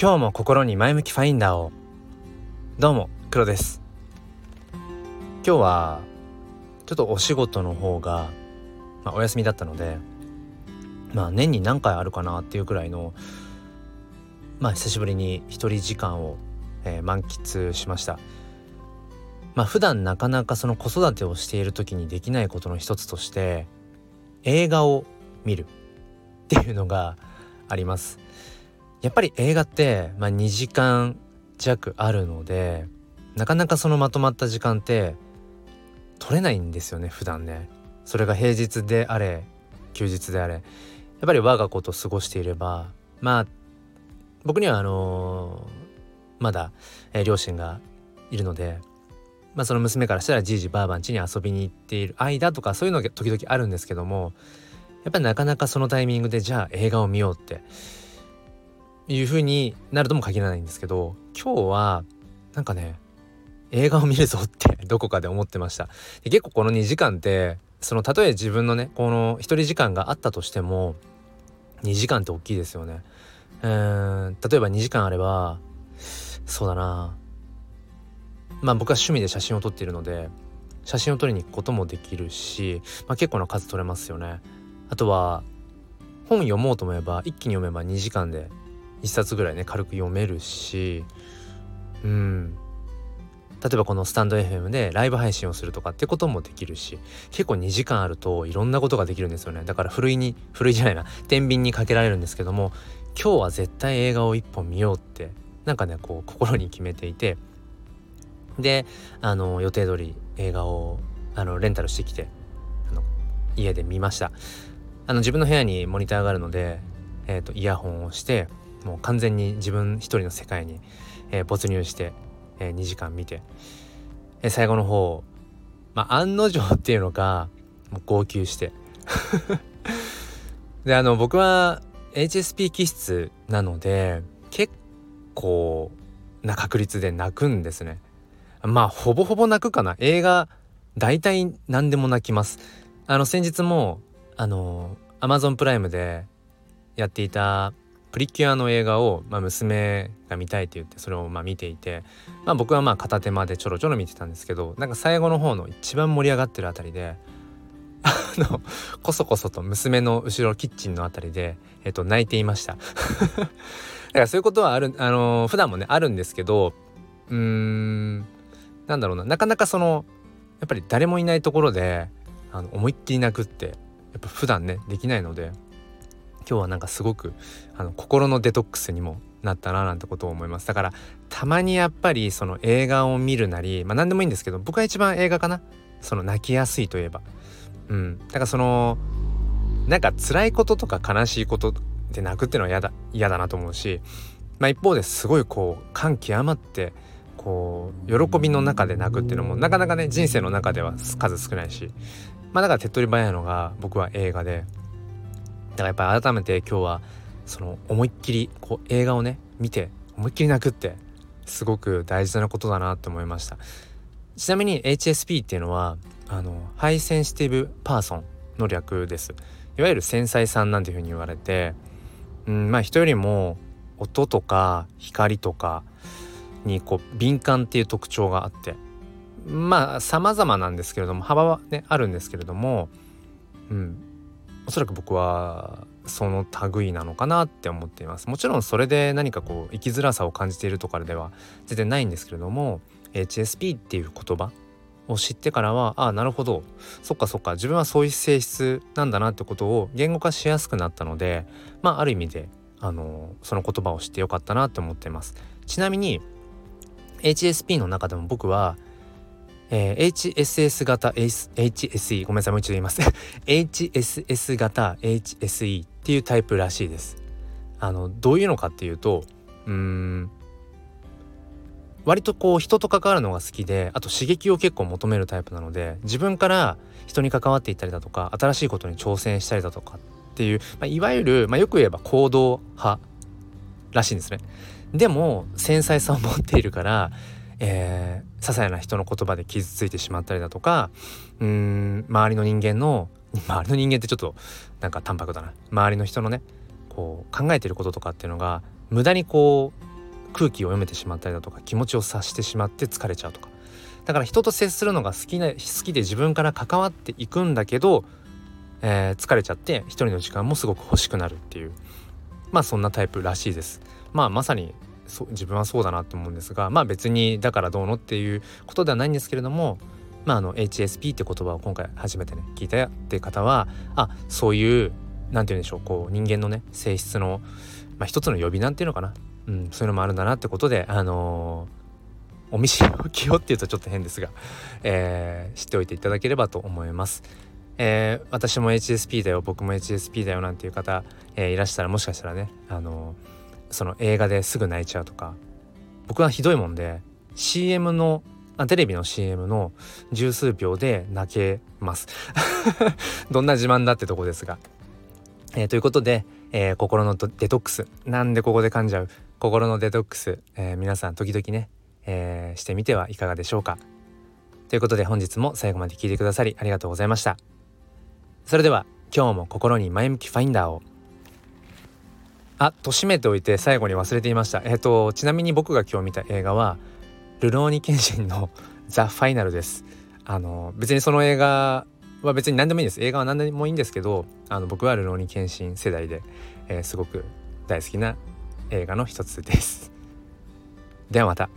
今日も心に前向きファインダーを。どうも黒です。今日はちょっとお仕事の方が、まあ、お休みだったのでまあ年に何回あるかなっていうくらいのまあ久しぶりに一人時間を、えー、満喫しました。まあ普段なかなかその子育てをしている時にできないことの一つとして映画を見るっていうのがあります。やっぱり映画って、まあ、2時間弱あるのでなかなかそのまとまった時間って取れないんですよね普段ね。それが平日であれ休日であれ。やっぱり我が子と過ごしていればまあ僕にはあのー、まだ、えー、両親がいるのでまあその娘からしたらじいじばあばん家に遊びに行っている間とかそういうのが時々あるんですけどもやっぱりなかなかそのタイミングでじゃあ映画を見ようっていう風になるとも限らないんですけど今日はなんかね映画を見るぞって どこかで思ってました。で結構この2時間ってそのたとえ自分のねこの一人時間があったとしても2時間って大きいですよね。うん例えば2時間あればそうだな。まあ僕は趣味で写真を撮っているので写真を撮りに行くこともできるし、まあ、結構な数撮れますよね。あとは本読もうと思えば一気に読めば2時間で1冊ぐらいね軽く読めるしうん。例えばこのスタンド FM でライブ配信をするとかってこともできるし結構2時間あるといろんなことができるんですよね。だからふるいにふるいじゃないな。天秤にかけられるんですけども今日は絶対映画を1本見ようってなんかねこう心に決めていてであの予定通り映画をあのレンタルしてきてあの家で見ました。あの自分の部屋にモニターがあるので、えーと、イヤホンをしてもう完全に自分一人の世界に、えー、没入して、えー、2時間見て、えー、最後の方まあ案の定っていうのかもう号泣して。であの僕は HSP 気質なので結構な確率で泣くんですね。まあほぼほぼ泣くかな。映画大体何でも泣きます。あの先日もあの Amazon プライムでやっていたプリキュアの映画を、まあ、娘が見たいって言ってそれをま見ていて、まあ、僕はまあ片手間でちょろちょろ見てたんですけどなんか最後の方の一番盛り上がってるあたりであのこそこそと娘の後ろキッチンのあたりで、えっと、泣いていました。だからそういうことはあるあの普段もねあるんですけどうーんなんだろうななかなかそのやっぱり誰もいないところであの思いっきり泣くってやっぱ普段ねできないので今日はなんかすごくあの心のデトックスにもなったななんてことを思います。だからたまにやっぱりその映画を見るなりまあ何でもいいんですけど僕は一番映画かな。その泣きやすいといえば。うん。だからそのなんか辛いこととか悲しいことで泣くっていうのは嫌だ嫌だなと思うしまあ一方ですごいこう感極まってこう喜びの中で泣くっていうのもなかなかね人生の中では数少ないしまあだから手っ取り早いのが僕は映画で。だからやっぱり改めて今日はその思いっきりこう映画をね見て思いっきり泣くってすごく大事なことだなって思いました。ちなみに HSP っていうのはあの High Sensitive Person の略です。いわゆる繊細さんなんていうふうに言われてうんまあ人よりも音とか光とかにこう敏感っていう特徴があってまあ様々なんですけれども幅はねあるんですけれどもうんおそらく僕はその類なのかなって思っています。もちろんそれで何かこう生きづらさを感じているとかでは全然ないんですけれども HSP っていう言葉を知ってからはああなるほど。そっかそっか。自分はそういう性質なんだなってことを言語化しやすくなったのでまあある意味であのその言葉を知ってよかったなって思っています。ちなみに HSP の中でも僕はえー、HSS 型 HSE ごめんなさいもう一度言います。HSS 型 HSE っていうタイプらしいです。あのどういうのかっていうとうん割とこう人と関わるのが好きであと刺激を結構求めるタイプなので自分から人に関わっていったりだとか新しいことに挑戦したりだとかっていう、まあ、いわゆる、まあ、よく言えば行動派らしいんですね。でも繊細さを持っているからえー、些細な人の言葉で傷ついてしまったりだとかうん周りの人間の 周りの人間ってちょっとなんか淡白だな。周りの人のねこう考えてることとかっていうのが無駄にこう空気を読めてしまったりだとか気持ちを察してしまって疲れちゃうとか。だから人と接するのが好きな好きで自分から関わっていくんだけど、えー、疲れちゃって一人の時間もすごく欲しくなるっていう。まあそんなタイプらしいです。まあまさにそ自分はそうだなと思うんですがまあ別にだからどうのっていうことではないんですけれどもまああの HSP って言葉を今回初めてね聞いたっていう方はあそういう何て言うんでしょうこう人間のね性質の、まあ、一つの呼び名っていうのかな、うん、そういうのもあるんだなってことであのー、お見知りおきをっていうとちょっと変ですが、えー、知っておいていただければと思います。えー、私も HSP だよ僕も HSP だよなんていう方、えー、いらしたらもしかしたらね、あのー、その映画ですぐ泣いちゃうとか僕はひどいもんで CM のあテレビの CM の十数秒で泣けます。どんな自慢だってとこですが。えー、ということで、えー、心のデトックス。なんでここで噛んじゃう？心のデトックス、えー、皆さん時々ね、えしてみてはいかがでしょうか。ということで本日も最後まで聞いてくださりありがとうございました。それでは今日も心に前向きファインダーをあと閉めておいて最後に忘れていましたえっ、とちなみに僕が今日見た映画はルローニケンシンのザ・ファイナルですあの別にその映画は別に何でもいいです映画は何でもいいんですけどあの僕は「ルローニケンシン」世代で、えー、すごく大好きな映画の一つです。ではまた。